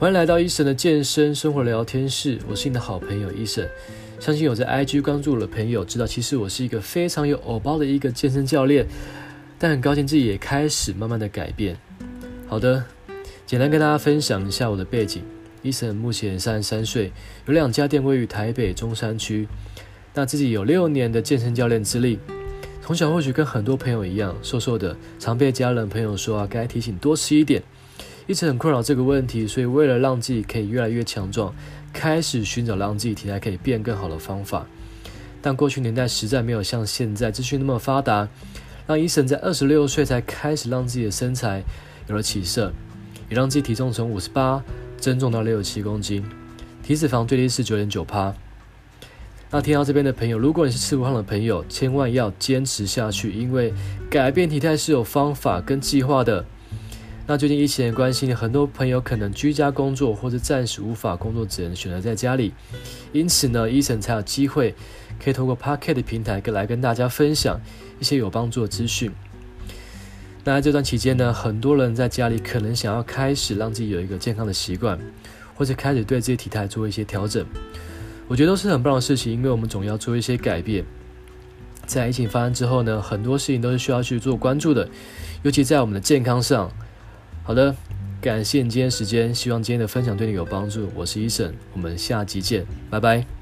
欢迎来到伊森的健身生活聊天室，我是你的好朋友伊森。相信有在 IG 关注我的朋友知道，其实我是一个非常有偶包的一个健身教练，但很高兴自己也开始慢慢的改变。好的，简单跟大家分享一下我的背景。伊森目前三十三岁，有两家店位于台北中山区，那自己有六年的健身教练资历。从小或许跟很多朋友一样，瘦瘦的，常被家人朋友说啊，该提醒多吃一点。一直很困扰这个问题，所以为了让自己可以越来越强壮，开始寻找让自己体态可以变更好的方法。但过去年代实在没有像现在资讯那么发达，让 Eason 在二十六岁才开始让自己的身材有了起色，也让自己体重从五十八增重到六十七公斤，体脂肪最低是九点九趴。那听到这边的朋友，如果你是吃不胖的朋友，千万要坚持下去，因为改变体态是有方法跟计划的。那最近疫情的关系，很多朋友可能居家工作，或者暂时无法工作，只能选择在家里。因此呢医生才有机会可以透过 Podcast 的平台，跟来跟大家分享一些有帮助的资讯。那在这段期间呢，很多人在家里可能想要开始让自己有一个健康的习惯，或者开始对自己体态做一些调整。我觉得都是很棒的事情，因为我们总要做一些改变。在疫情发生之后呢，很多事情都是需要去做关注的，尤其在我们的健康上。好的，感谢你今天时间，希望今天的分享对你有帮助。我是一审我们下集见，拜拜。